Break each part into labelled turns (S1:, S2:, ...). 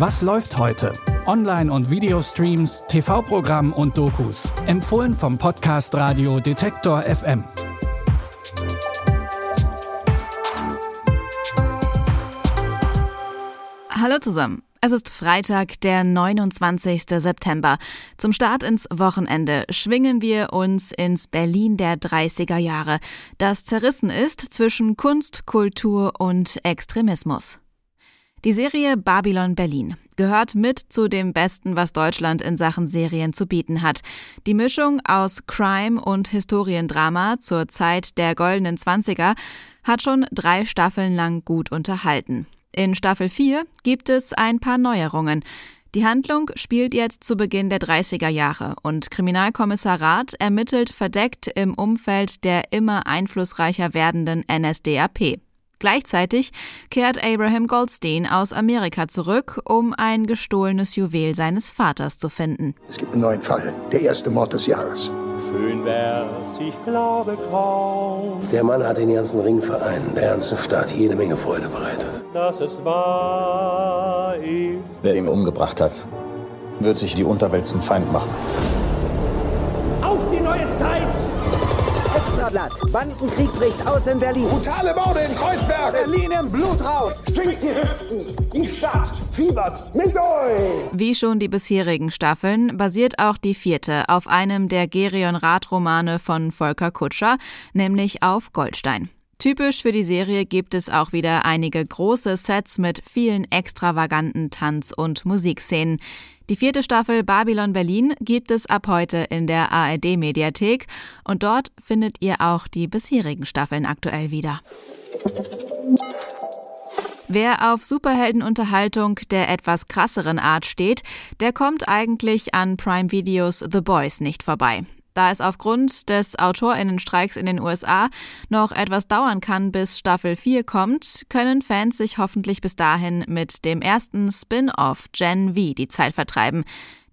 S1: Was läuft heute? Online- und Videostreams, TV-Programm und Dokus. Empfohlen vom Podcast Radio Detektor FM.
S2: Hallo zusammen. Es ist Freitag, der 29. September. Zum Start ins Wochenende schwingen wir uns ins Berlin der 30er Jahre, das zerrissen ist zwischen Kunst, Kultur und Extremismus. Die Serie Babylon Berlin gehört mit zu dem Besten, was Deutschland in Sachen Serien zu bieten hat. Die Mischung aus Crime und Historiendrama zur Zeit der goldenen Zwanziger hat schon drei Staffeln lang gut unterhalten. In Staffel 4 gibt es ein paar Neuerungen. Die Handlung spielt jetzt zu Beginn der 30er Jahre und Kriminalkommissar Rath ermittelt verdeckt im Umfeld der immer einflussreicher werdenden NSDAP. Gleichzeitig kehrt Abraham Goldstein aus Amerika zurück, um ein gestohlenes Juwel seines Vaters zu finden.
S3: Es gibt einen neuen Fall, der erste Mord des Jahres.
S4: Schön wär's, ich glaube kaum.
S5: Der Mann hat den ganzen Ringverein, der ganzen Stadt jede Menge Freude bereitet.
S4: Dass es wahr ist.
S6: Wer ihn umgebracht hat, wird sich die Unterwelt zum Feind machen.
S4: Auf die neue Zeit!
S7: Extrablatt. Bandenkrieg bricht aus in Berlin.
S3: Brutale Morde in Kreuzberg!
S7: Berlin im Blutrausch.
S4: Schwingt die Hüften! Die Stadt fiebert mit euch!
S2: Wie schon die bisherigen Staffeln basiert auch die vierte auf einem der Gerion Rath-Romane von Volker Kutscher, nämlich auf Goldstein. Typisch für die Serie gibt es auch wieder einige große Sets mit vielen extravaganten Tanz- und Musikszenen. Die vierte Staffel Babylon Berlin gibt es ab heute in der ARD Mediathek und dort findet ihr auch die bisherigen Staffeln aktuell wieder. Wer auf Superheldenunterhaltung der etwas krasseren Art steht, der kommt eigentlich an Prime Videos The Boys nicht vorbei. Da es aufgrund des Autorinnenstreiks in den USA noch etwas dauern kann, bis Staffel 4 kommt, können Fans sich hoffentlich bis dahin mit dem ersten Spin-off Gen V die Zeit vertreiben.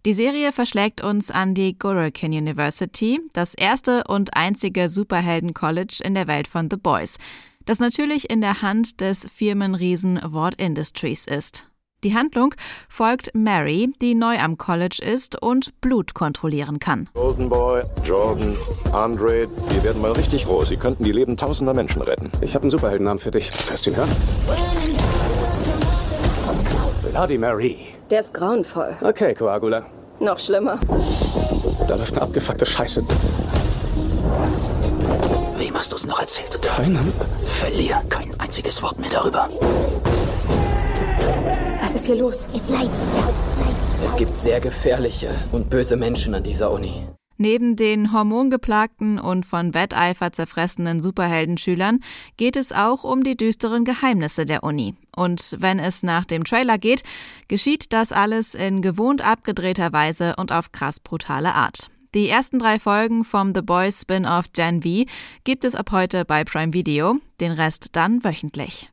S2: Die Serie verschlägt uns an die Gorokan University, das erste und einzige Superhelden-College in der Welt von The Boys, das natürlich in der Hand des Firmenriesen Ward Industries ist. Die Handlung folgt Mary, die neu am College ist und Blut kontrollieren kann.
S8: Golden Boy, Jordan, Andre, wir werden mal richtig groß. Sie könnten die Leben tausender Menschen retten.
S5: Ich habe einen Superheldennamen für dich. Hast du ihn hören? Bloody Mary.
S9: Der ist grauenvoll.
S5: Okay, Coagula.
S9: Noch schlimmer.
S5: Da läuft eine abgefuckte Scheiße.
S7: Wem hast du es noch erzählt?
S5: Keinem.
S7: Verlier kein einziges Wort mehr darüber.
S9: Was ist hier los?
S10: Es gibt sehr gefährliche und böse Menschen an dieser Uni.
S2: Neben den hormongeplagten und von Wetteifer zerfressenen Superheldenschülern geht es auch um die düsteren Geheimnisse der Uni. Und wenn es nach dem Trailer geht, geschieht das alles in gewohnt abgedrehter Weise und auf krass brutale Art. Die ersten drei Folgen vom The Boys Spin-off Gen V gibt es ab heute bei Prime Video, den Rest dann wöchentlich.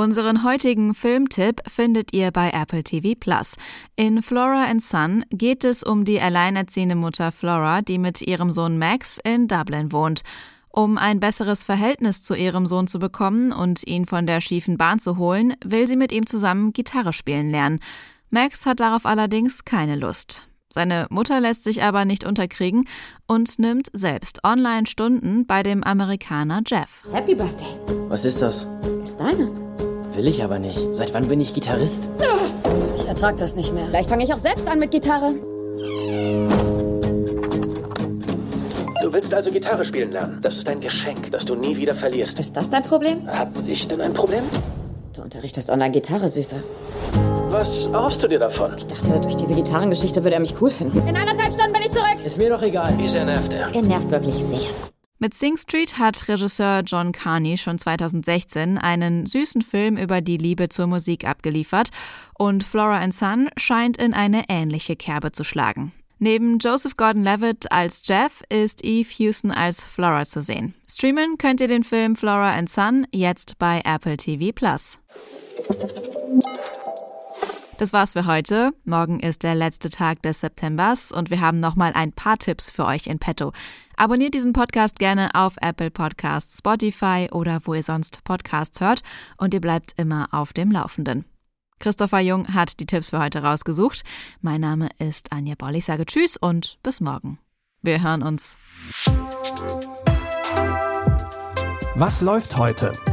S2: Unseren heutigen Filmtipp findet ihr bei Apple TV Plus. In Flora and Son geht es um die alleinerziehende Mutter Flora, die mit ihrem Sohn Max in Dublin wohnt. Um ein besseres Verhältnis zu ihrem Sohn zu bekommen und ihn von der schiefen Bahn zu holen, will sie mit ihm zusammen Gitarre spielen lernen. Max hat darauf allerdings keine Lust. Seine Mutter lässt sich aber nicht unterkriegen und nimmt selbst Online-Stunden bei dem Amerikaner Jeff.
S9: Happy Birthday.
S10: Was ist das?
S9: Ist deine.
S10: Will ich aber nicht. Seit wann bin ich Gitarrist?
S9: Ich ertrag das nicht mehr. Vielleicht fange ich auch selbst an mit Gitarre.
S5: Du willst also Gitarre spielen lernen. Das ist ein Geschenk, das du nie wieder verlierst.
S9: Ist das dein Problem?
S5: Hab ich denn ein Problem?
S9: Du unterrichtest online Gitarre, Süße.
S5: Was erhoffst du dir davon?
S9: Ich dachte, durch diese Gitarrengeschichte würde er mich cool finden. In anderthalb Stunden bin ich zurück.
S10: Ist mir doch egal.
S5: Wie sehr nervt er?
S9: Er nervt wirklich sehr.
S2: Mit Sing Street hat Regisseur John Carney schon 2016 einen süßen Film über die Liebe zur Musik abgeliefert und Flora and Son scheint in eine ähnliche Kerbe zu schlagen. Neben Joseph Gordon-Levitt als Jeff ist Eve Houston als Flora zu sehen. Streamen könnt ihr den Film Flora and Son jetzt bei Apple TV Plus. Das war's für heute. Morgen ist der letzte Tag des Septembers und wir haben nochmal ein paar Tipps für euch in petto. Abonniert diesen Podcast gerne auf Apple Podcasts, Spotify oder wo ihr sonst Podcasts hört und ihr bleibt immer auf dem Laufenden. Christopher Jung hat die Tipps für heute rausgesucht. Mein Name ist Anja Boll. Ich sage Tschüss und bis morgen. Wir hören uns.
S1: Was läuft heute?